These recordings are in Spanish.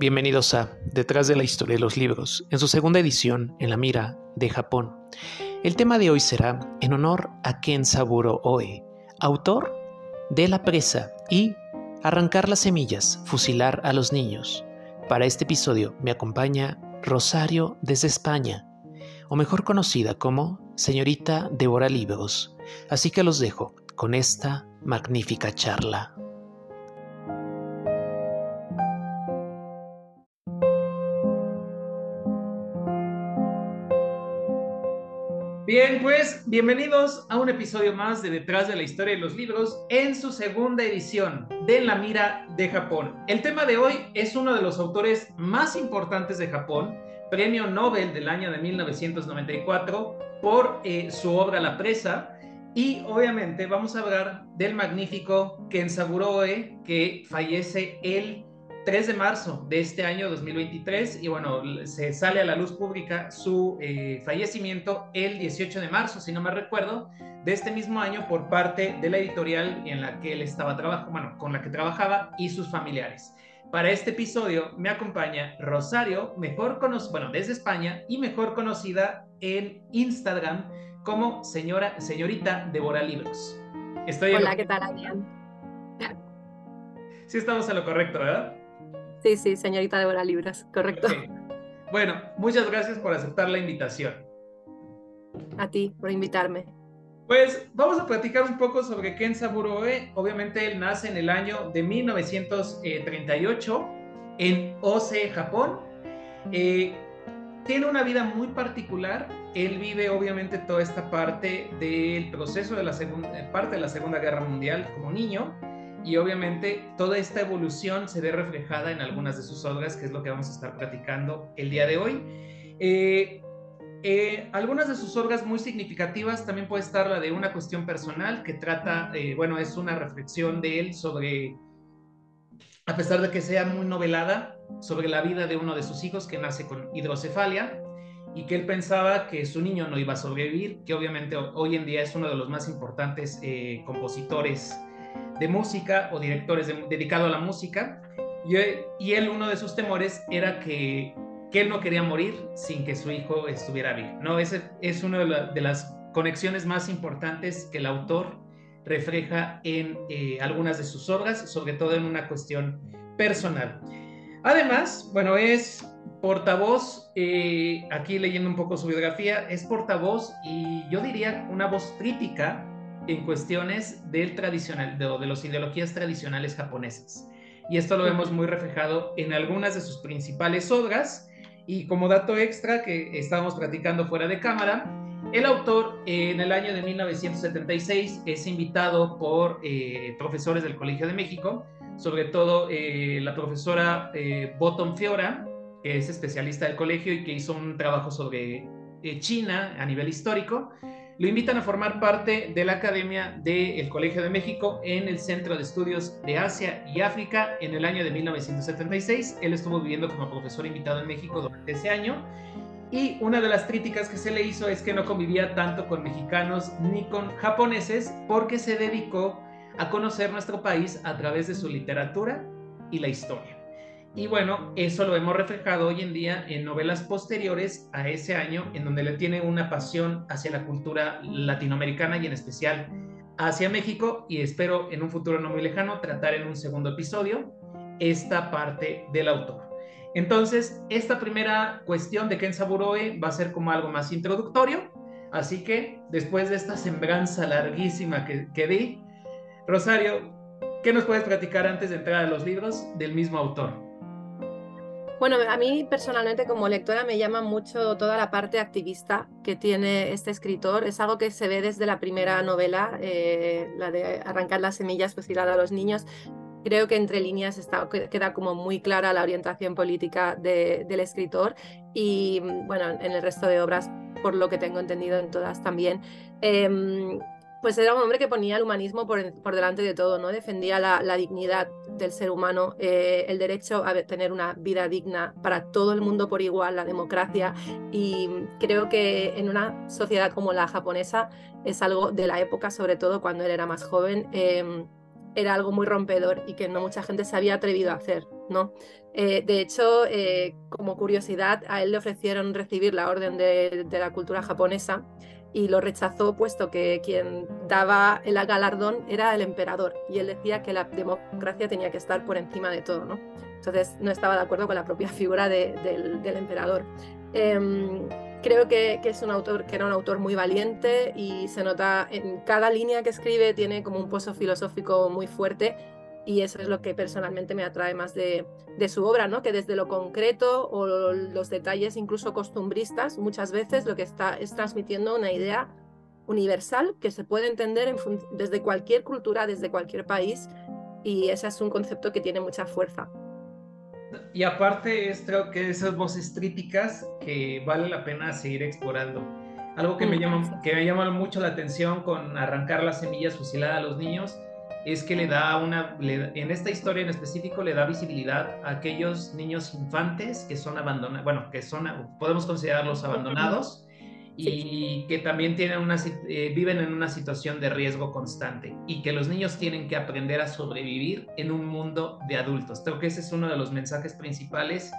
Bienvenidos a Detrás de la historia de los libros, en su segunda edición en la mira de Japón. El tema de hoy será en honor a Ken Saburo Oe, autor de La presa y Arrancar las semillas, fusilar a los niños. Para este episodio me acompaña Rosario desde España, o mejor conocida como Señorita Devora Libros. Así que los dejo con esta magnífica charla. Bien, pues bienvenidos a un episodio más de Detrás de la Historia de los Libros en su segunda edición de La Mira de Japón. El tema de hoy es uno de los autores más importantes de Japón, premio Nobel del año de 1994 por eh, su obra La Presa. Y obviamente vamos a hablar del magnífico Kensaburo Oe, que fallece el 3 de marzo de este año 2023 y bueno, se sale a la luz pública su eh, fallecimiento el 18 de marzo, si no me recuerdo, de este mismo año por parte de la editorial en la que él estaba trabajando, bueno, con la que trabajaba y sus familiares. Para este episodio me acompaña Rosario, mejor conocida, bueno, desde España y mejor conocida en Instagram como señora, señorita Devora Libros. Estoy Hola, ¿qué tal, Adrián? Sí estamos a lo correcto, ¿verdad? Sí, sí, señorita Débora Libras, correcto. Bueno, muchas gracias por aceptar la invitación. A ti, por invitarme. Pues vamos a platicar un poco sobre Ken Saburoe. Obviamente él nace en el año de 1938 en Ose, Japón. Eh, tiene una vida muy particular. Él vive obviamente toda esta parte del proceso de la segunda parte de la Segunda Guerra Mundial como niño y obviamente toda esta evolución se ve reflejada en algunas de sus obras, que es lo que vamos a estar platicando el día de hoy. Eh, eh, algunas de sus obras muy significativas también puede estar la de una cuestión personal que trata, eh, bueno, es una reflexión de él sobre, a pesar de que sea muy novelada, sobre la vida de uno de sus hijos que nace con hidrocefalia y que él pensaba que su niño no iba a sobrevivir, que obviamente hoy en día es uno de los más importantes compositores de música o directores dedicado a la música. Y, y, él, uno de sus temores era que, que, él no quería morir sin que su hijo estuviera vivo. ¿no? Ese es una de, las conexiones más importantes que el autor refleja en eh, algunas de sus obras, sobre todo en una cuestión personal. Además, bueno, es portavoz, eh, aquí leyendo un poco su biografía, es portavoz y yo diría una voz crítica en cuestiones del tradicional, de, de las ideologías tradicionales japonesas. Y esto lo vemos muy reflejado en algunas de sus principales obras. Y como dato extra que estábamos platicando fuera de cámara, el autor en el año de 1976 es invitado por eh, profesores del Colegio de México, sobre todo eh, la profesora eh, Bottom Fiora, que es especialista del colegio y que hizo un trabajo sobre China a nivel histórico lo invitan a formar parte de la Academia del Colegio de México en el Centro de Estudios de Asia y África en el año de 1976. Él estuvo viviendo como profesor invitado en México durante ese año. Y una de las críticas que se le hizo es que no convivía tanto con mexicanos ni con japoneses porque se dedicó a conocer nuestro país a través de su literatura y la historia. Y bueno, eso lo hemos reflejado hoy en día en novelas posteriores a ese año, en donde le tiene una pasión hacia la cultura latinoamericana y en especial hacia México. Y espero en un futuro no muy lejano tratar en un segundo episodio esta parte del autor. Entonces, esta primera cuestión de Ken Saburoe va a ser como algo más introductorio. Así que después de esta sembranza larguísima que, que di, Rosario, ¿qué nos puedes platicar antes de entrar a los libros del mismo autor? Bueno, a mí personalmente como lectora me llama mucho toda la parte activista que tiene este escritor. Es algo que se ve desde la primera novela, eh, la de Arrancar las semillas, pues a los niños. Creo que entre líneas está, queda como muy clara la orientación política del escritor y bueno, en el resto de obras, por lo que tengo entendido en todas también. Em, pues era un hombre que ponía el humanismo por, delante de todo, ¿no? Defendía la dignidad del ser humano, eh, el derecho a tener una vida digna para todo el mundo por igual, la democracia. Y creo que en una sociedad como la japonesa es algo de la época, sobre todo cuando él era más joven. Eh, era algo muy rompedor y que no mucha gente se había atrevido a hacer, ¿no? Eh, de hecho, eh, como curiosidad, a él le ofrecieron recibir la orden de, la cultura japonesa y lo rechazó puesto que quien daba el galardón era el emperador y él decía que la democracia tenía que estar por encima de todo, ¿no? Entonces no estaba de acuerdo con la propia figura del, emperador. Em, creo que, que, es un autor que era un autor muy valiente y se nota en cada línea que escribe tiene como un pozo filosófico muy fuerte y eso es lo que personalmente me atrae más de, de, su obra, ¿no? que desde lo concreto o los detalles incluso costumbristas, muchas veces lo que está es transmitiendo una idea universal que se puede entender en desde cualquier cultura, desde cualquier país, y ese es un concepto que tiene mucha fuerza. Y aparte es creo que esas voces críticas que vale la pena seguir explorando. Algo que, me, mm, llama, que me llama mucho la atención con arrancar las semillas fusiladas a los niños es que le da una, en esta historia en específico le da visibilidad a aquellos niños infantes que son abandonados, bueno, que son, podemos considerarlos abandonados y que también tienen una, eh, viven en una situación de riesgo constante y que los niños tienen que aprender a sobrevivir en un mundo de adultos. Creo que ese es uno de los mensajes principales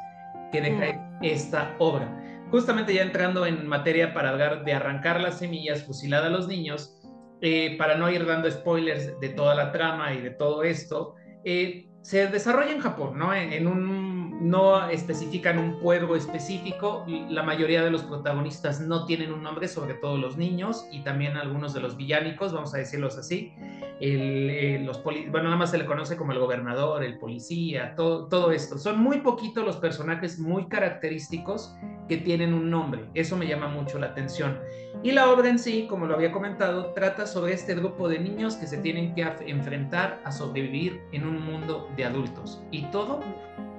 que deja esta obra. Justamente ya entrando en materia para hablar de arrancar las semillas, fusilada a los niños, eh, para no ir dando spoilers de toda la trama y de todo esto, eh, se desarrolla en Japón, ¿no? En, un, no especifican un pueblo específico, la mayoría de los protagonistas no tienen un nombre, sobre todo los niños y también algunos de los villánicos, vamos a decirlos así. El, los bueno, nada más se le conoce como el gobernador, el policía, todo, todo esto. Son muy poquitos los personajes muy característicos que tienen un nombre. Eso me llama mucho la atención. Y la obra en sí, como lo había comentado, trata sobre este grupo de niños que se tienen que enfrentar a sobrevivir en un mundo de adultos. Y todo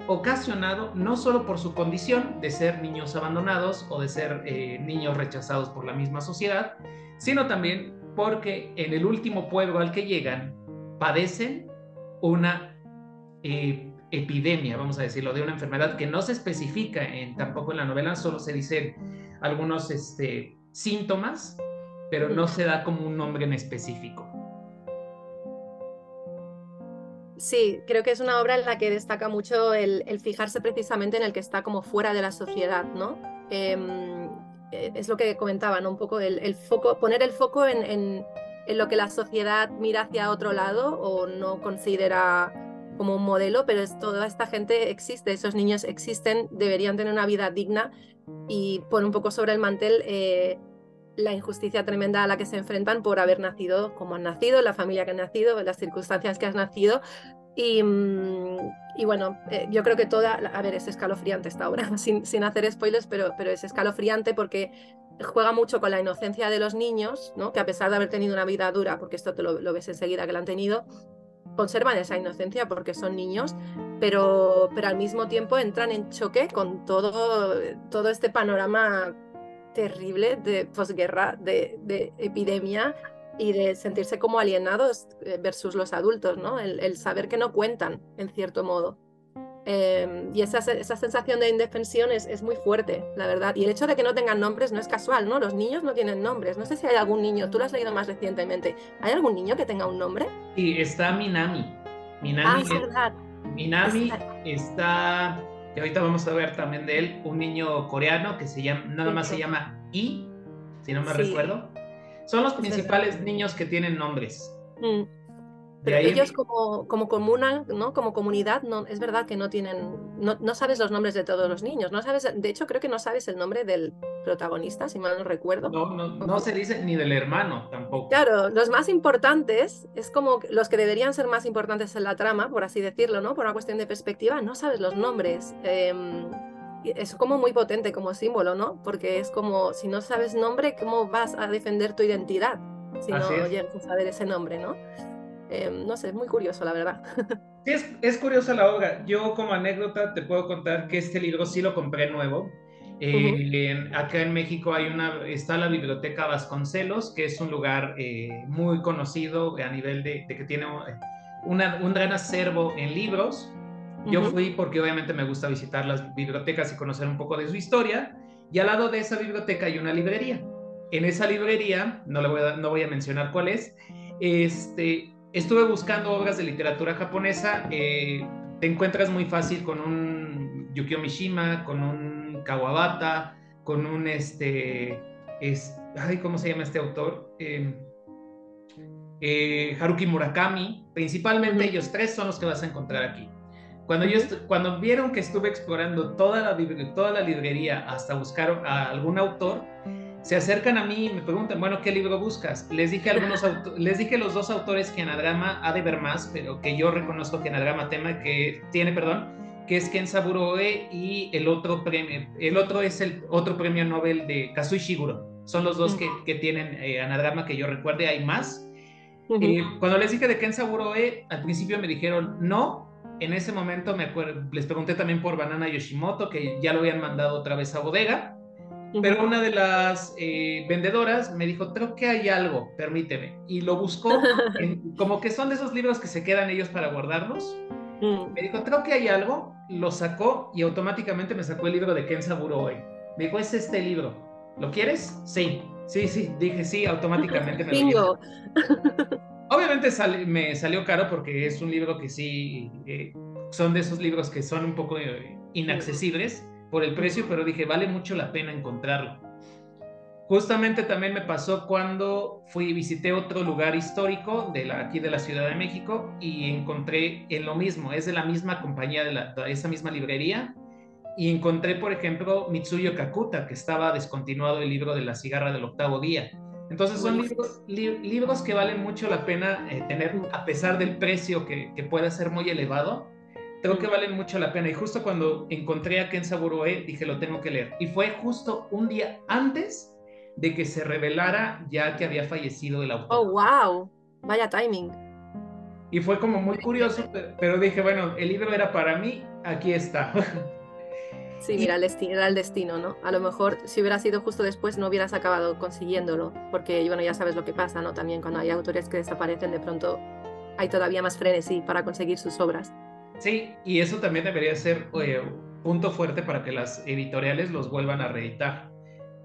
ocasionado no solo por su condición de ser niños abandonados o de ser eh, niños rechazados por la misma sociedad, sino también porque en el último pueblo al que llegan padecen una eh, epidemia, vamos a decirlo, de una enfermedad que no se especifica en, tampoco en la novela, solo se dicen algunos este, síntomas, pero no se da como un nombre en específico. Sí, creo que es una obra en la que destaca mucho el, fijarse precisamente en el que está como fuera de la sociedad, ¿no? Em, eh, es lo que comentaba, ¿no? Un poco el, foco, poner el foco en, lo que la sociedad mira hacia otro lado o no considera como un modelo, pero es, toda esta gente existe, esos niños existen, deberían tener una vida digna y pone un poco sobre el mantel eh, la injusticia tremenda a la que se enfrentan por haber nacido como han nacido, la familia que han nacido, las circunstancias que has nacido. Y, mm, bueno, eh, yo creo que toda, a ver, es escalofriante esta obra, sin, sin hacer spoilers, pero, pero es escalofriante porque juega mucho con la inocencia de los niños, ¿no? que a pesar de haber tenido una vida dura, porque esto te lo, lo ves enseguida que la han tenido, conservan esa inocencia porque son niños, pero, pero al mismo tiempo entran en choque con todo, todo este panorama terrible de posguerra, de, de epidemia y de sentirse como alienados eh, versus los adultos, ¿no? el saber que no cuentan, en cierto modo. Em, y esa, esa, sensación de indefensión es, es, muy fuerte, la verdad. Y el hecho de que no tengan nombres no es casual, ¿no? Los niños no tienen nombres. No sé si hay algún niño, tú lo has leído más recientemente. ¿Hay algún niño que tenga un nombre? Sí, está Minami. Minami ah, es verdad. Minami está, que ahorita vamos a ver también de él, un niño coreano que se llama, nada más se llama I, si no me recuerdo. Son los principales niños que tienen nombres. Mm. Pero ellos como, como comuna, ¿no? Como comunidad, no, es verdad que no tienen, no, no, sabes los nombres de todos los niños, no sabes, de hecho creo que no sabes el nombre del protagonista, si mal no recuerdo. No, no, no se dice ni del hermano tampoco. Claro, los más importantes, es como los que deberían ser más importantes en la trama, por así decirlo, ¿no? Por una cuestión de perspectiva, no sabes los nombres. Em, es como muy potente como símbolo, ¿no? Porque es como, si no sabes nombre, ¿cómo vas a defender tu identidad? Si no llegas a saber ese nombre, ¿no? Em, no sé, es muy curioso, la verdad. Sí, es, es curiosa la obra. Yo como anécdota te puedo contar que este libro sí lo compré nuevo. Eh, acá en México hay una, está la Biblioteca Vasconcelos, que es un lugar eh, muy conocido a nivel de, que tiene una, un gran acervo en libros. Yo fui porque obviamente me gusta visitar las bibliotecas y conocer un poco de su historia. Y al lado de esa biblioteca hay una librería. En esa librería, no, le voy, a, no voy a mencionar cuál es, este, estuve buscando obras de literatura japonesa. Eh, te encuentras muy fácil con un Yukio Mishima, con un Kawabata, con un este, es, ay, ¿cómo se llama este autor? Em, eh, Haruki Murakami, principalmente ellos tres son los que vas a encontrar aquí. Cuando, yo cuando vieron que estuve explorando toda la, toda la librería hasta buscar a algún autor, se acercan a mí y me preguntan, bueno, ¿qué libro buscas? Les dije, algunos les dije los dos autores que Anagrama ha de ver más, pero que yo reconozco que Anagrama tema que tiene, perdón, que es Ken Saburoe y el otro premio, el otro es el otro premio Nobel de Kazui Shiguro. Son los dos que, que, tienen eh, Anagrama que yo recuerde, hay más. Eh, cuando les dije de Ken Saburoe, al principio me dijeron no. En ese momento me les pregunté también por Banana Yoshimoto, que ya lo habían mandado otra vez a bodega pero una de las eh, vendedoras me dijo, creo que hay algo, permíteme. Y lo buscó, como que son de esos libros que se quedan ellos para guardarlos. Mm. Me dijo, creo que hay algo, lo sacó y automáticamente me sacó el libro de Ken Saburoe. Me dijo, es este libro, ¿lo quieres? Sí, sí, sí, dije sí, automáticamente me lo Obviamente me salió caro porque es un libro que sí, eh, son de esos libros que son un poco eh, inaccesibles por el precio, pero dije, vale mucho la pena encontrarlo. Justamente también me pasó cuando fui visité otro lugar histórico de la, aquí de la Ciudad de México y encontré en lo mismo, es de la misma compañía, de, la, esa misma librería, y encontré, por ejemplo, Mitsuyo Kakuta, que estaba descontinuado el libro de la cigarra del octavo día. Entonces son libros, libros que valen mucho la pena eh, tener, a pesar del precio que, que pueda ser muy elevado, creo que valen mucho la pena. Y justo cuando encontré a Ken Saburoe, dije, lo tengo que leer. Y fue justo un día antes de que se revelara ya que había fallecido el autor. Oh, wow. Vaya timing. Y fue como muy curioso, pero dije, bueno, el libro era para mí, aquí está. Sí, mira, el destino, era el destino, ¿no? A lo mejor si hubiera sido justo después no hubieras acabado consiguiéndolo, porque bueno, ya sabes lo que pasa, ¿no? También cuando hay autores que desaparecen, de pronto hay todavía más frenesí para conseguir sus obras. Sí, y eso también debería ser punto fuerte para que las editoriales los vuelvan a reeditar.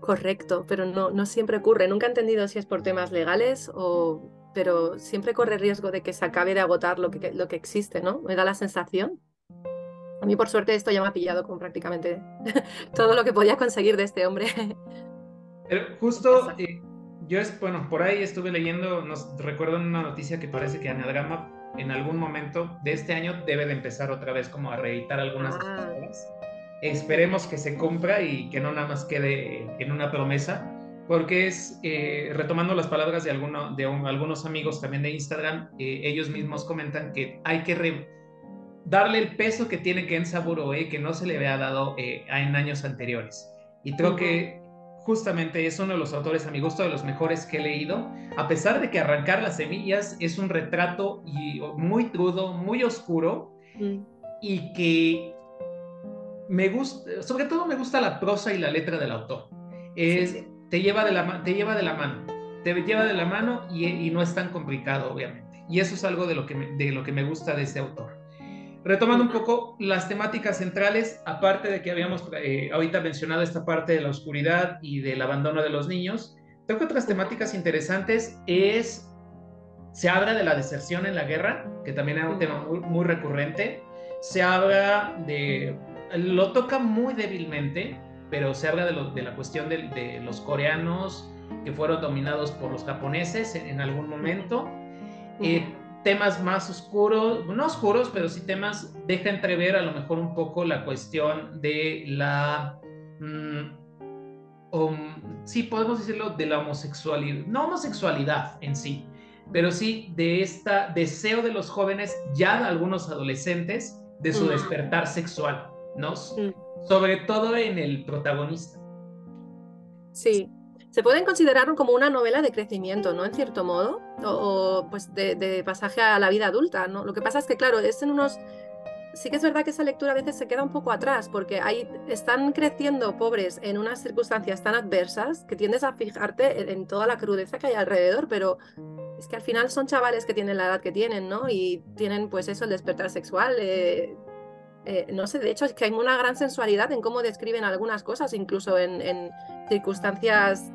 Correcto, pero no, no siempre ocurre. Nunca he entendido si es por temas legales o... Pero siempre corre riesgo de que se acabe de agotar lo que, lo que existe, ¿no? Me da la sensación. A mí, por suerte, esto ya me ha pillado con prácticamente todo lo que podía conseguir de este hombre. justo, eh, yo es, bueno, por ahí estuve leyendo, nos recuerdo una noticia que parece que Anagrama en algún momento de este año debe de empezar otra vez como a reeditar algunas ah. cosas. Esperemos que se cumpla y que no nada más quede en una promesa, porque es, eh, retomando las palabras de, alguno, de algunos amigos también de Instagram, eh, ellos mismos comentan que hay que darle el peso que tiene Ken Saburoe que no se le había dado eh, en años anteriores. Y creo que justamente es uno de los autores a mi gusto de los mejores que he leído, a pesar de que Arrancar las semillas es un retrato muy crudo, muy oscuro mm. y que me gusta, sobre todo me gusta la prosa y la letra del autor. Es, Te, lleva de la, te lleva de la mano, te lleva de la mano y, no es tan complicado, obviamente. Y eso es algo de lo que de lo que me gusta de este autor. Retomando un poco las temáticas centrales, aparte de que habíamos eh, ahorita mencionado esta parte de la oscuridad y del abandono de los niños, creo que otras temáticas interesantes es, se habla de la deserción en la guerra, que también es un tema muy, recurrente, se habla de, lo toca muy débilmente, pero se habla de, la cuestión de, los coreanos que fueron dominados por los japoneses en, algún momento. Eh, temas más oscuros, no oscuros, pero sí temas, deja entrever a lo mejor un poco la cuestión de la, um, sí, podemos decirlo, de la homosexualidad, no homosexualidad en sí, pero sí de este deseo de los jóvenes, ya de algunos adolescentes, de su despertar sexual, ¿no? Sobre todo en el protagonista. Sí, se pueden considerar como una novela de crecimiento, ¿no? En cierto modo, o, pues de, pasaje a la vida adulta, ¿no? Lo que pasa es que, claro, es en unos... Sí que es verdad que esa lectura a veces se queda un poco atrás, porque ahí están creciendo pobres en unas circunstancias tan adversas que tiendes a fijarte en, toda la crudeza que hay alrededor, pero es que al final son chavales que tienen la edad que tienen, ¿no? Y tienen pues eso, el despertar sexual. Eh, eh, no sé, de hecho es que hay una gran sensualidad en cómo describen algunas cosas, incluso en, en circunstancias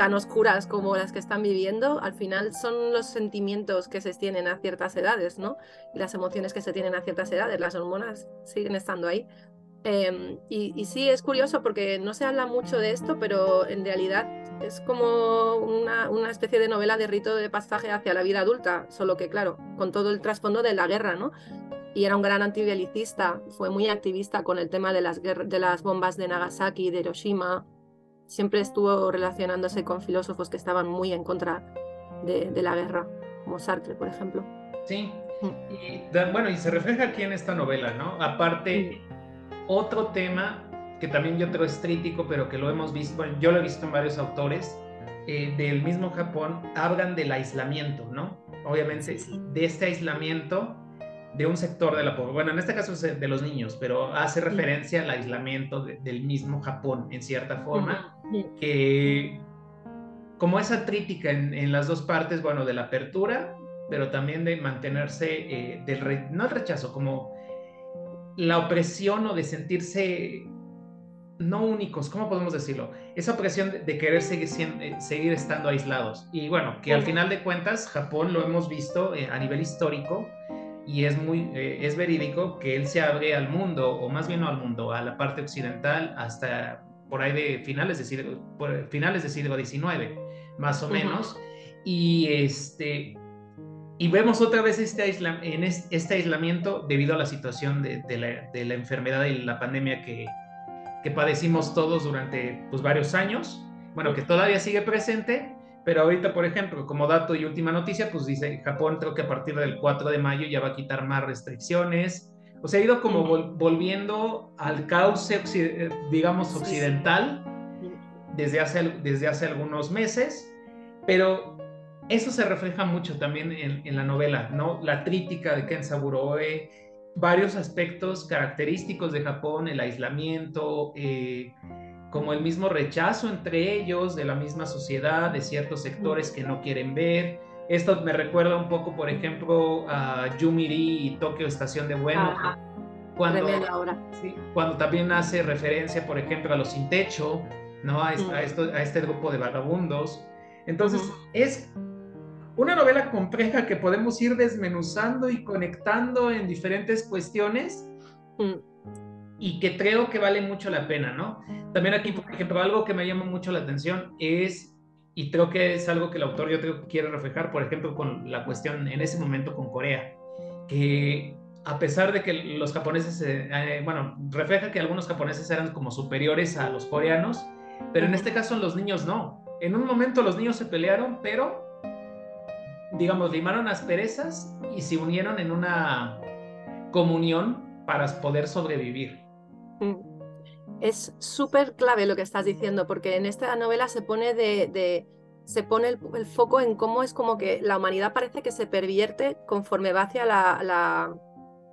tan oscuras como las que están viviendo, al final son los sentimientos que se tienen a ciertas edades, ¿no? Y las emociones que se tienen a ciertas edades, las hormonas siguen estando ahí. Em, y, sí, es curioso porque no se habla mucho de esto, pero en realidad es como una, una, especie de novela de rito de pasaje hacia la vida adulta, solo que claro, con todo el trasfondo de la guerra, ¿no? Y era un gran antibelicista, fue muy activista con el tema de las, de las bombas de Nagasaki y de Hiroshima, siempre estuvo relacionándose con filósofos que estaban muy en contra de, de la guerra, como Sartre, por ejemplo. Sí, mm. y, bueno, y se refleja aquí en esta novela, ¿no? Aparte otro tema que también yo creo es crítico, pero que lo hemos visto, bueno, yo lo he visto en varios autores eh, del mismo Japón, hablan del aislamiento, ¿no? Obviamente, de este aislamiento de un sector de la población, bueno, en este caso es de los niños, pero hace referencia al aislamiento del mismo Japón, en cierta forma, que como esa crítica en, las dos partes, bueno, de la apertura, pero también de mantenerse, eh, del no el rechazo, como la opresión o de sentirse no únicos, ¿cómo podemos decirlo? Esa opresión de, querer seguir, eh, seguir, estando aislados. Y bueno, que al final de cuentas Japón lo hemos visto eh, a nivel histórico y es muy, eh, es verídico que él se abre al mundo, o más bien no al mundo, a la parte occidental hasta por ahí de finales de siglo, finales del siglo XIX, más o menos. Y este, y vemos otra vez este, en este aislamiento debido a la situación de, la, enfermedad y la pandemia que, que padecimos todos durante pues, varios años. Bueno, que todavía sigue presente, pero ahorita, por ejemplo, como dato y última noticia, pues dice Japón creo que a partir del 4 de mayo ya va a quitar más restricciones. O sea, ha ido como volviendo al cauce, digamos, occidental desde hace, desde hace algunos meses, pero eso se refleja mucho también en, la novela, ¿no? La crítica de Ken Saburoe, varios aspectos característicos de Japón, el aislamiento, eh, como el mismo rechazo entre ellos, de la misma sociedad, de ciertos sectores que no quieren ver. Esto me recuerda un poco, por ejemplo, a Yumiri y Tokio Estación de Bueno. Cuando, cuando también hace referencia, por ejemplo, a los sin techo, ¿no? A, esto, a este grupo de vagabundos. Entonces, es una novela compleja que podemos ir desmenuzando y conectando en diferentes cuestiones mm. Y que creo que vale mucho la pena, ¿no? También aquí, por ejemplo, algo que me llama mucho la atención es, y creo que es algo que el autor yo creo que quiere reflejar, por ejemplo, con la cuestión en ese momento con Corea, que a pesar de que los japoneses, eh, eh, bueno, refleja que algunos japoneses eran como superiores a los coreanos, pero en este caso los niños no. En un momento los niños se pelearon, pero digamos, limaron asperezas y se unieron en una comunión para poder sobrevivir. Mm. Es súper clave lo que estás diciendo, porque en esta novela se pone de, se pone el, foco en cómo es como que la humanidad parece que se pervierte conforme va hacia la, la,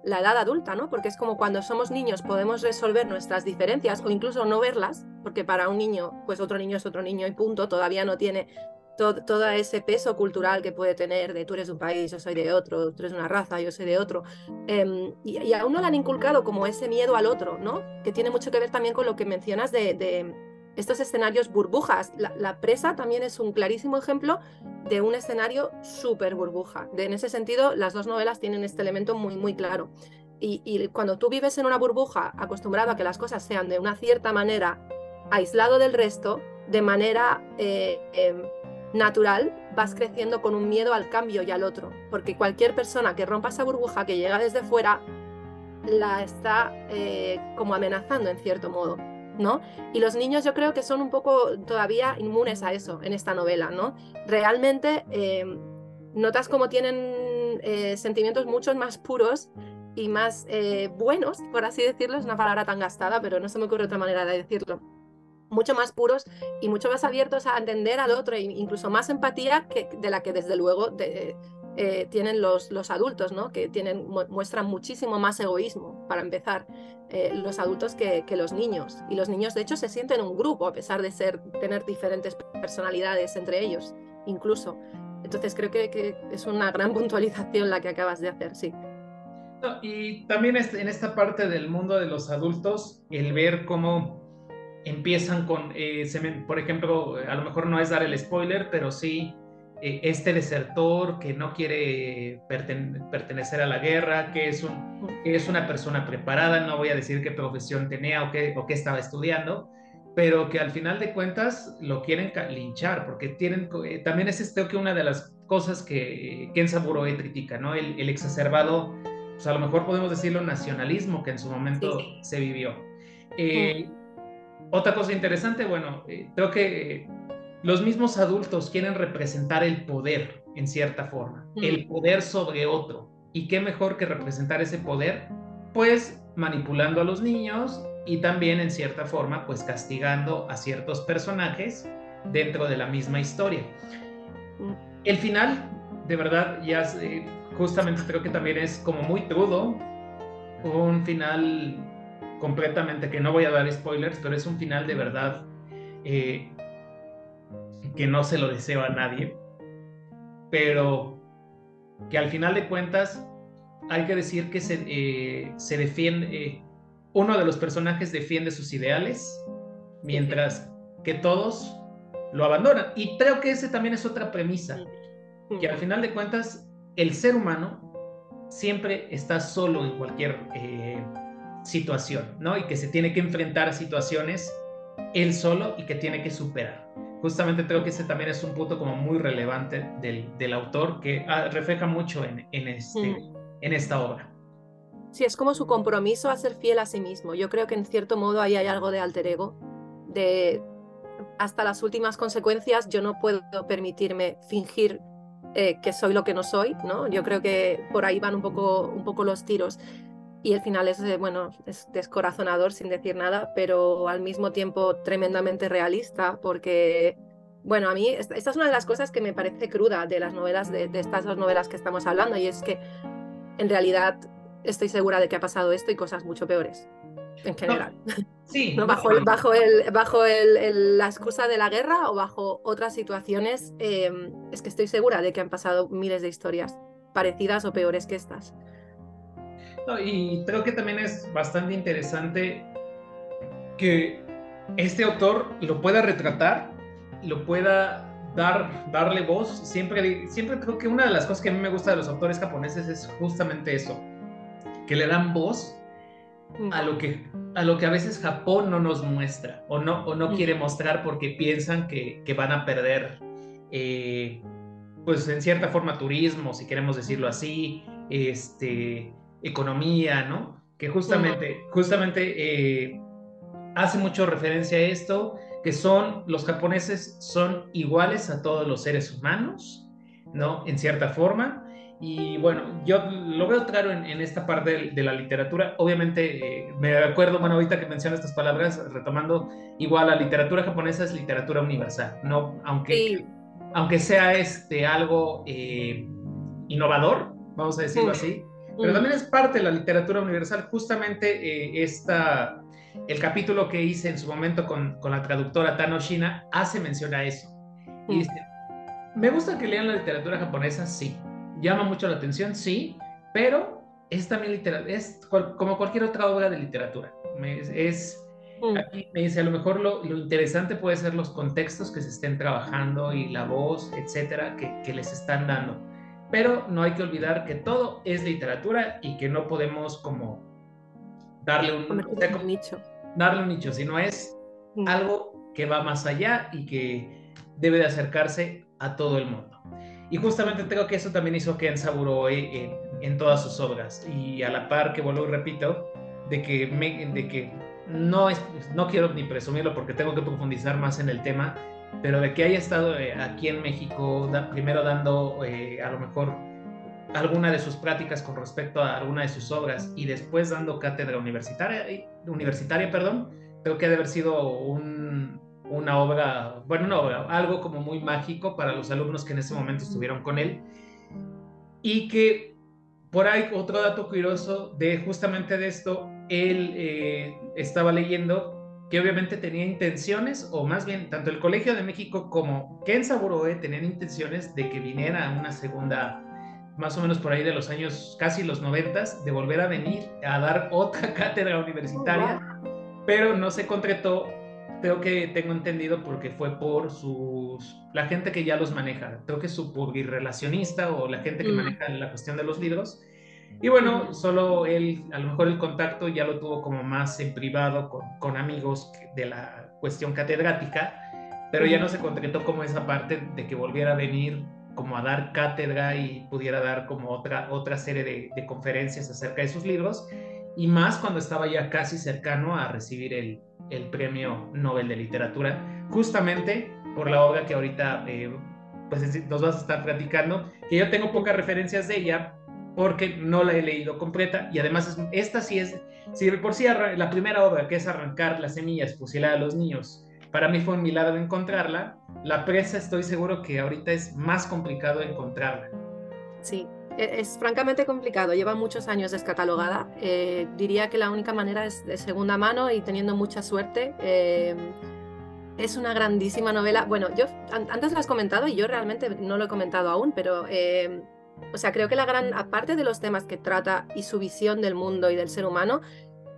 la, edad adulta, ¿no? Porque es como cuando somos niños podemos resolver nuestras diferencias o incluso no verlas, porque para un niño, pues otro niño es otro niño y punto, todavía no tiene todo, ese peso cultural que puede tener de tú eres un país, yo soy de otro, tú eres una raza, yo soy de otro. Em, y, a uno le han inculcado como ese miedo al otro, ¿no? Que tiene mucho que ver también con lo que mencionas de, estos escenarios burbujas. La, presa también es un clarísimo ejemplo de un escenario súper burbuja. De, en ese sentido, las dos novelas tienen este elemento muy, muy claro. Y, cuando tú vives en una burbuja acostumbrado a que las cosas sean de una cierta manera, aislado del resto, de manera eh, em, natural, vas creciendo con un miedo al cambio y al otro, porque cualquier persona que rompa esa burbuja que llega desde fuera, la está eh, como amenazando en cierto modo. ¿No? Y los niños yo creo que son un poco todavía inmunes a eso en esta novela, ¿no? Realmente eh, notas como tienen eh, sentimientos mucho más puros y más buenos, por así decirlo, es una palabra tan gastada, pero no se me ocurre otra manera de decirlo mucho más puros y mucho más abiertos a entender al otro e incluso más empatía que, de la que desde luego eh, tienen los, los, adultos, ¿no? que tienen, muestran muchísimo más egoísmo, para empezar, eh, los adultos que, que, los niños. Y los niños, de hecho, se sienten un grupo, a pesar de ser, tener diferentes personalidades entre ellos, incluso. Entonces creo que, que es una gran puntualización la que acabas de hacer, sí. y también en esta parte del mundo de los adultos, el ver cómo empiezan con, eh, por ejemplo, a lo mejor no es dar el spoiler, pero sí eh, este desertor que no quiere pertenecer a la guerra, que es, un, es una persona preparada, no voy a decir qué profesión tenía o qué, o qué estaba estudiando, pero que al final de cuentas lo quieren linchar, porque tienen, eh, también es creo que una de las cosas que Ken Saburoe critica, ¿no? El, el, exacerbado, pues a lo mejor podemos decirlo, nacionalismo que en su momento se vivió. Eh, otra cosa interesante, bueno, creo que los mismos adultos quieren representar el poder en cierta forma, el poder sobre otro. ¿Y qué mejor que representar ese poder? Pues manipulando a los niños y también en cierta forma pues castigando a ciertos personajes dentro de la misma historia. El final, de verdad, ya justamente creo que también es como muy crudo, un final completamente que no voy a dar spoilers, pero es un final de verdad eh, que no se lo deseo a nadie, pero que al final de cuentas hay que decir que se, eh, se defiende, eh, uno de los personajes defiende sus ideales, mientras que todos lo abandonan. Y creo que ese también es otra premisa, que al final de cuentas el ser humano siempre está solo en cualquier eh, situación, ¿no? Y que se tiene que enfrentar a situaciones él solo y que tiene que superar justamente creo que ese también es un punto como muy relevante del, del autor que ah, refleja mucho en, en, este, mm. en esta obra. Sí, es como su compromiso a ser fiel a sí mismo. Yo creo que en cierto modo ahí hay algo de alter ego, de hasta las últimas consecuencias yo no puedo permitirme fingir eh, que soy lo que no soy, ¿no? Yo creo que por ahí van un poco, un poco los tiros y el final es, eh, bueno, es descorazonador sin decir nada, pero al mismo tiempo tremendamente realista porque, bueno, a mí esta, es una de las cosas que me parece cruda de las novelas, de, estas dos novelas que estamos hablando y es que en realidad estoy segura de que ha pasado esto y cosas mucho peores en general. Sí. ¿No? Bajo, bajo, el, bajo el, la excusa de la guerra o bajo otras situaciones, em, es que estoy segura de que han pasado miles de historias parecidas o peores que estas y creo que también es bastante interesante que este autor lo pueda retratar, lo pueda dar, darle voz. Siempre, siempre creo que una de las cosas que a mí me gusta de los autores japoneses es justamente eso, que le dan voz a lo que, a, lo que a veces Japón no nos muestra o no, o no quiere mostrar porque piensan que, que van a perder, eh, pues en cierta forma, turismo, si queremos decirlo así, este, economía, ¿no? Que justamente, justamente eh, hace mucho referencia a esto, que son, los japoneses son iguales a todos los seres humanos, ¿no? En cierta forma. Y bueno, yo lo veo claro en, esta parte de, la literatura. Obviamente, eh, me acuerdo, bueno, ahorita que menciono estas palabras, retomando, igual la literatura japonesa es literatura universal, ¿no? Aunque, aunque sea este, algo eh, innovador, vamos a decirlo así, pero también es parte de la literatura universal. Justamente eh, el capítulo que hice en su momento con, con la traductora Tano Shina hace mención a eso. Y dice, me gusta que lean la literatura japonesa, sí. Llama mucho la atención, sí, pero es también literatura, es como cualquier otra obra de literatura. es, aquí me dice, a lo mejor lo, lo, interesante puede ser los contextos que se estén trabajando y la voz, etcétera, que, que les están dando pero no hay que olvidar que todo es literatura y que no podemos como darle un, nicho. Darle un nicho, sino es mm. algo que va más allá y que debe de acercarse a todo el mundo. Y justamente creo que eso también hizo Ken Saburoe en, en todas sus obras. Y a la par que vuelvo y repito, de que, me, de que no, es, no quiero ni presumirlo porque tengo que profundizar más en el tema, pero de que haya estado eh, aquí en México, primero dando eh, a lo mejor alguna de sus prácticas con respecto a alguna de sus obras y después dando cátedra universitaria, universitaria perdón, creo que ha de haber sido una obra, bueno, una obra, algo como muy mágico para los alumnos que en ese momento estuvieron con él. Y que por ahí otro dato curioso de justamente de esto, él eh, estaba leyendo que obviamente tenía intenciones, o más bien, tanto el Colegio de México como Ken Saburoe tenían intenciones de que viniera una segunda, más o menos por ahí de los años casi los noventas, de volver a venir a dar otra cátedra universitaria, pero no se concretó creo que tengo entendido porque fue por sus, la gente que ya los maneja, creo que su relacionista o la gente que mm. maneja la cuestión de los libros. Y bueno, solo él, a lo mejor el contacto ya lo tuvo como más en privado con, con amigos de la cuestión catedrática, pero ya no se concretó como esa parte de que volviera a venir como a dar cátedra y pudiera dar como otra, otra serie de, de conferencias acerca de sus libros, y más cuando estaba ya casi cercano a recibir el, el premio Nobel de Literatura, justamente por la obra que ahorita eh, pues nos vas a estar platicando, que yo tengo pocas referencias de ella porque no la he leído completa y además esta sí es, si por sí la primera obra que es arrancar las semillas, fusilar a los niños, para mí fue un milagro encontrarla, la presa estoy seguro que ahorita es más complicado encontrarla. Sí, e, es francamente complicado, lleva muchos años descatalogada. Eh, diría que la única manera es de segunda mano y teniendo mucha suerte. Eh, es una grandísima novela. Bueno, yo antes lo has comentado y yo realmente no lo he comentado aún, pero eh, o sea, creo que la gran, aparte de los temas que trata y su visión del mundo y del ser humano,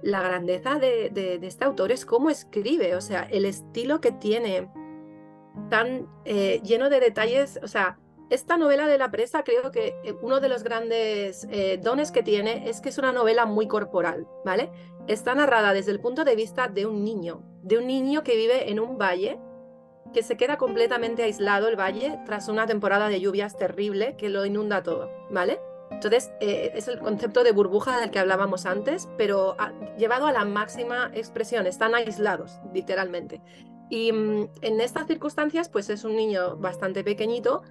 la grandeza de, este autor es cómo escribe, o sea, el estilo que tiene tan lleno de detalles, o sea, esta novela de la presa creo que eh, uno de los grandes eh, dones que tiene es que es una novela muy corporal, ¿vale? Está narrada desde el punto de vista de un niño, de un niño que vive en un valle, que se queda completamente aislado el valle tras una temporada de lluvias terrible que lo inunda todo, ¿vale? Entonces, eh, es el concepto de burbuja del que hablábamos antes, pero llevado a la máxima expresión, están aislados, literalmente. Y mm, en estas circunstancias, pues es un niño bastante pequeñito,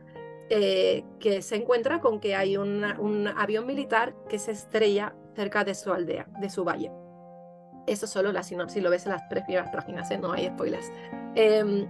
eh, que se encuentra con que hay un avión militar que se estrella cerca de su aldea, de su valle. Eso solo la sinopsis lo ves en las primeras páginas, ¿eh? no hay spoilers. Em,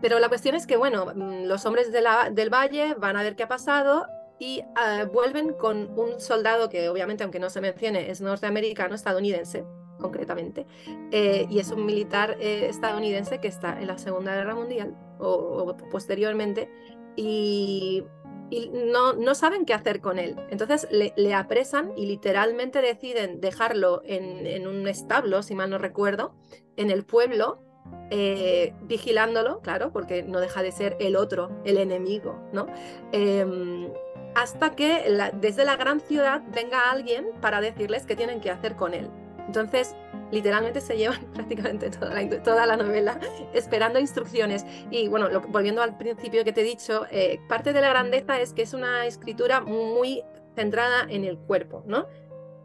pero la cuestión es que, bueno, mm, los hombres del valle van a ver qué ha pasado y ah, vuelven con un soldado que obviamente, aunque no se mencione, es norteamericano, estadounidense, concretamente, eh, y es un militar estadounidense que está en la Segunda Guerra Mundial o posteriormente y, no, no, saben qué hacer con él. Entonces le, apresan y literalmente deciden dejarlo en, un establo, si mal no recuerdo, en el pueblo, eh, vigilándolo, claro, porque no deja de ser el otro, el enemigo, ¿no? Em, hasta que desde la gran ciudad venga alguien para decirles qué tienen que hacer con él. Entonces, literalmente se llevan prácticamente toda la, novela esperando instrucciones. Y bueno, volviendo al principio que te he dicho, eh, parte de la grandeza es que es una escritura muy centrada en el cuerpo, ¿no?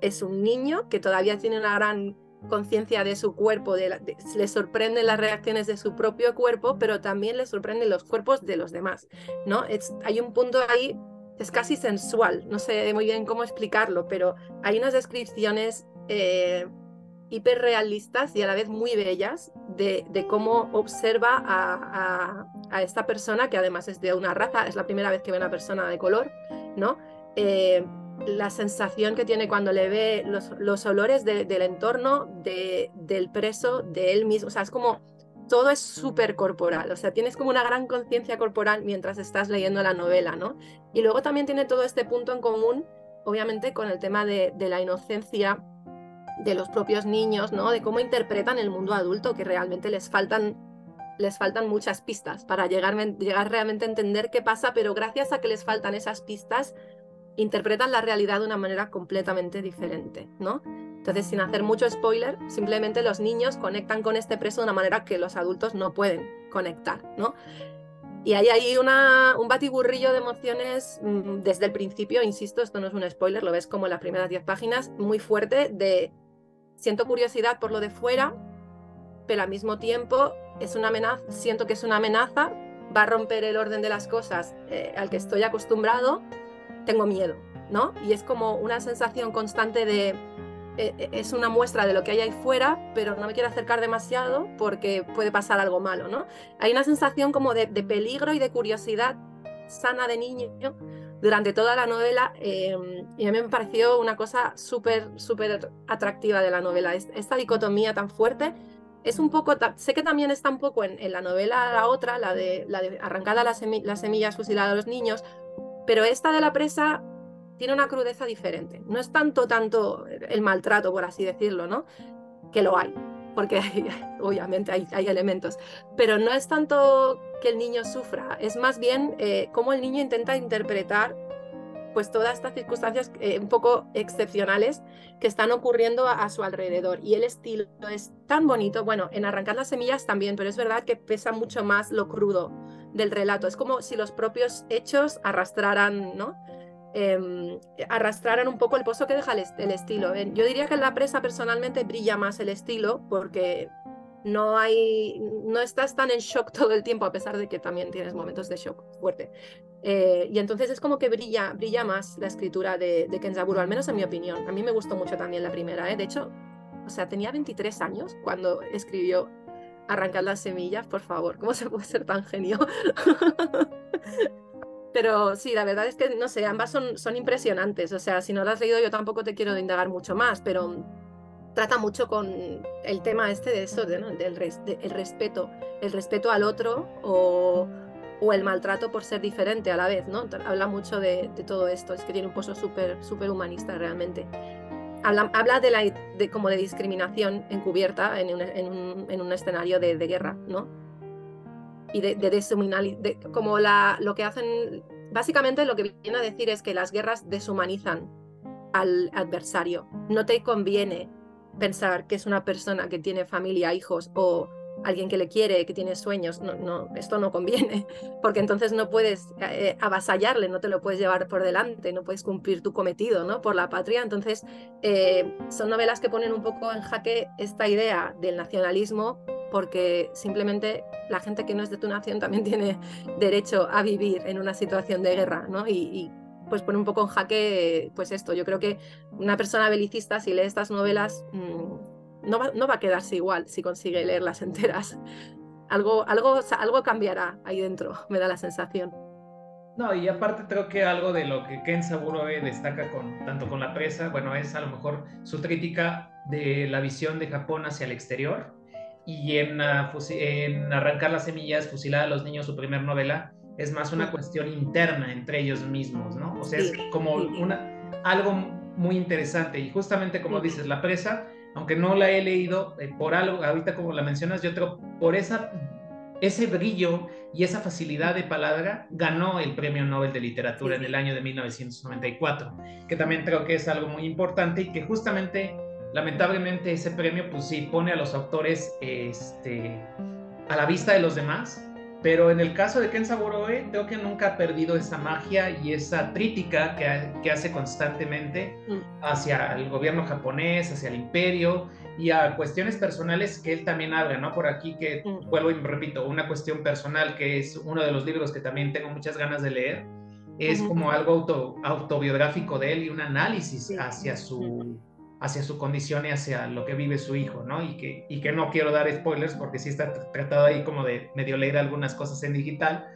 Es un niño que todavía tiene una gran conciencia de su cuerpo, le sorprenden las reacciones de su propio cuerpo, pero también le sorprenden los cuerpos de los demás, ¿no? hay un punto ahí, es casi sensual, no sé muy bien cómo explicarlo, pero hay unas descripciones eh, hiperrealistas y a la vez muy bellas de, cómo observa a, esta persona, que además es de una raza, es la primera vez que ve una persona de color, ¿no? Eh, la sensación que tiene cuando le ve los, olores del entorno, del preso, de él mismo, o sea, es como todo es súper corporal, o sea, tienes como una gran conciencia corporal mientras estás leyendo la novela, ¿no? Y luego también tiene todo este punto en común, obviamente, con el tema de, de la inocencia de los propios niños, ¿no? De cómo interpretan el mundo adulto, que realmente les faltan, les faltan muchas pistas para llegar, llegar realmente a entender qué pasa, pero gracias a que les faltan esas pistas, interpretan la realidad de una manera completamente diferente, ¿no? Entonces, sin hacer mucho spoiler, simplemente los niños conectan con este preso de una manera que los adultos no pueden conectar, ¿no? Y hay ahí un batiburrillo de emociones mm, desde el principio, insisto, esto no es un spoiler, lo ves como en las primeras 10 páginas, muy fuerte de siento curiosidad por lo de fuera, pero al mismo tiempo es una amenaza, siento que es una amenaza, va a romper el orden de las cosas eh, al que estoy acostumbrado, tengo miedo, ¿no? Y es como una sensación constante de, eh, eh, es una muestra de lo que hay ahí fuera, pero no me quiero acercar demasiado porque puede pasar algo malo, ¿no? Hay una sensación como de, de peligro y de curiosidad sana de niño durante toda la novela em, y a mí me pareció una cosa súper, súper atractiva de la novela. Esta dicotomía tan fuerte es un poco, sé que también está un poco en, la novela la otra, la de, la de arrancada las, semillas, fusilada a los niños, pero esta de la presa tiene una crudeza diferente. No es tanto, tanto el maltrato, por así decirlo, ¿no? Que lo hay, porque obviamente hay, hay, elementos, pero no es tanto que el niño sufra, es más bien eh, cómo el niño intenta interpretar pues todas estas circunstancias eh, un poco excepcionales que están ocurriendo a, su alrededor. Y el estilo es tan bonito, bueno, en Arrancar las Semillas también, pero es verdad que pesa mucho más lo crudo del relato. Es como si los propios hechos arrastraran, ¿no? Em, arrastraran un poco el pozo que deja el, estilo. Yo diría que en la presa personalmente brilla más el estilo porque no hay, no estás tan en shock todo el tiempo, a pesar de que también tienes momentos de shock fuerte. Eh, y entonces es como que brilla, brilla más la escritura de, de Kenzaburo, al menos en mi opinión. A mí me gustó mucho también la primera, ¿eh? de hecho, o sea, tenía 23 años cuando escribió Arrancar las semillas, por favor, ¿cómo se puede ser tan genio? Pero sí, la verdad es que, no sé, ambas son, son impresionantes. O sea, si no las has leído, yo tampoco te quiero indagar mucho más, pero trata mucho con el tema este de eso, del el respeto, el respeto al otro o, o, el maltrato por ser diferente a la vez, ¿no? Habla mucho de, todo esto, es que tiene un pozo súper humanista realmente. Habla, de, la, como de discriminación encubierta en un, en un, en un escenario de, de, guerra, ¿no? Y de, de, como la, lo que hacen, básicamente lo que viene a decir es que las guerras deshumanizan al adversario. No te conviene pensar que es una persona que tiene familia, hijos o alguien que le quiere, que tiene sueños, no, no, esto no conviene, porque entonces no puedes eh, avasallarle, no te lo puedes llevar por delante, no puedes cumplir tu cometido ¿no? por la patria. Entonces, eh, son novelas que ponen un poco en jaque esta idea del nacionalismo, porque simplemente la gente que no es de tu nación también tiene derecho a vivir en una situación de guerra, ¿no? y pues pone un poco en jaque pues esto. Yo creo que una persona belicista si lee estas novelas mm, no, va, no, va, a quedarse igual si consigue leerlas enteras. Algo, algo, algo cambiará ahí dentro, me da la sensación. No, y aparte creo que algo de lo que Ken Saburoe destaca con, tanto con la presa, bueno, es a lo mejor su crítica de la visión de Japón hacia el exterior y en, uh, en Arrancar las semillas, fusilar a los niños, su primer novela, es más una cuestión interna entre ellos mismos, ¿no? O sea, es como una, algo muy interesante y justamente como dices, la presa, aunque no la he leído, eh, por algo, ahorita como la mencionas, yo creo, por esa, ese brillo y esa facilidad de palabra, ganó el Premio Nobel de Literatura en el año de 1994, que también creo que es algo muy importante y que justamente, lamentablemente, ese premio, pues sí, pone a los autores este, a la vista de los demás pero en el caso de Ken Saburoe, creo que nunca ha perdido esa magia y esa crítica que, hace constantemente mm. hacia el gobierno japonés, hacia el imperio y a cuestiones personales que él también habla, ¿no? Por aquí que, mm. vuelvo y repito, una cuestión personal que es uno de los libros que también tengo muchas ganas de leer, es como algo auto, autobiográfico de él y un análisis hacia su hacia su condición y hacia lo que vive su hijo, ¿no? Y que, y que no quiero dar spoilers porque sí está tratado ahí como de medio leer algunas cosas en digital,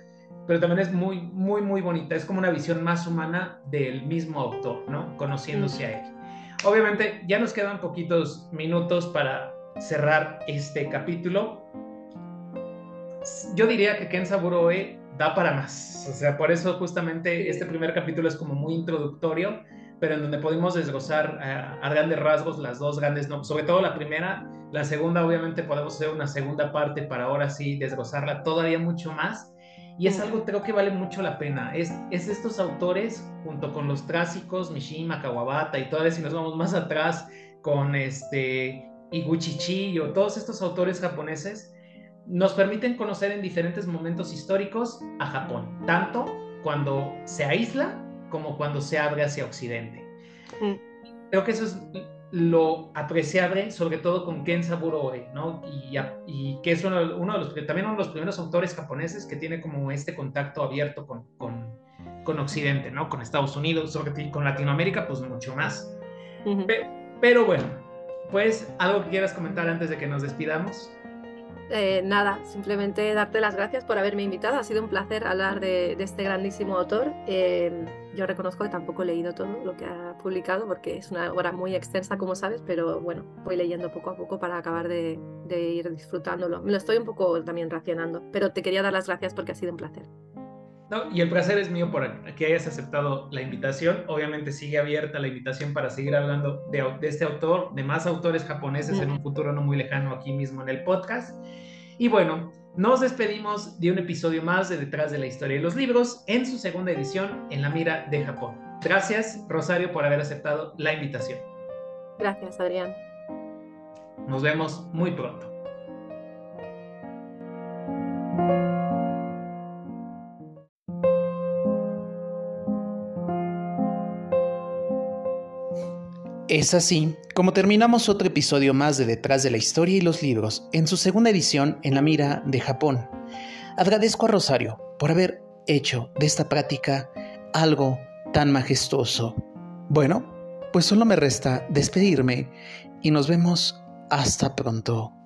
pero también es muy, muy, muy bonita. Es como una visión más humana del mismo autor, ¿no? Conociéndose a él. Obviamente ya nos quedan poquitos minutos para cerrar este capítulo. Yo diría que Ken Saburoe da para más. O sea, por eso justamente este primer capítulo es como muy introductorio pero en donde podemos desglosar eh, a grandes rasgos las dos grandes, no, sobre todo la primera, la segunda obviamente podemos hacer una segunda parte para ahora sí desglosarla todavía mucho más. Y es algo creo que vale mucho la pena. Es, es estos autores, junto con los clásicos, Mishima, Kawabata y todavía si nos vamos más atrás con este Iguchi o todos estos autores japoneses, nos permiten conocer en diferentes momentos históricos a Japón, tanto cuando se aísla como cuando se abre hacia Occidente. Mm. Creo que eso es lo apreciable, sobre todo con Ken Saburoe, ¿no? Y, y que es uno, de los, también uno de los primeros autores japoneses que tiene como este contacto abierto con, con, con Occidente, ¿no? Con Estados Unidos, sobre, con Latinoamérica, pues mucho más. pero bueno, pues algo que quieras comentar antes de que nos despidamos. Eh, nada, simplemente darte las gracias por haberme invitado. Ha sido un placer hablar de, este grandísimo autor. Eh, yo reconozco que tampoco he leído todo lo que ha publicado porque es una obra muy extensa, como sabes, pero bueno, voy leyendo poco a poco para acabar de, ir disfrutándolo. Me lo estoy un poco también racionando, pero te quería dar las gracias porque ha sido un placer. Y el placer es mío por que hayas aceptado la invitación. Obviamente sigue abierta la invitación para seguir hablando de, de este autor, de más autores japoneses en un futuro no muy lejano aquí mismo en el podcast. Y bueno, nos despedimos de un episodio más de Detrás de la Historia de los Libros en su segunda edición en la mira de Japón. Gracias, Rosario, por haber aceptado la invitación. Gracias, Adrián. Nos vemos muy pronto. Es así como terminamos otro episodio más de Detrás de la Historia y los Libros en su segunda edición en la mira de Japón. Agradezco a Rosario por haber hecho de esta práctica algo tan majestuoso. Bueno, pues solo me resta despedirme y nos vemos hasta pronto.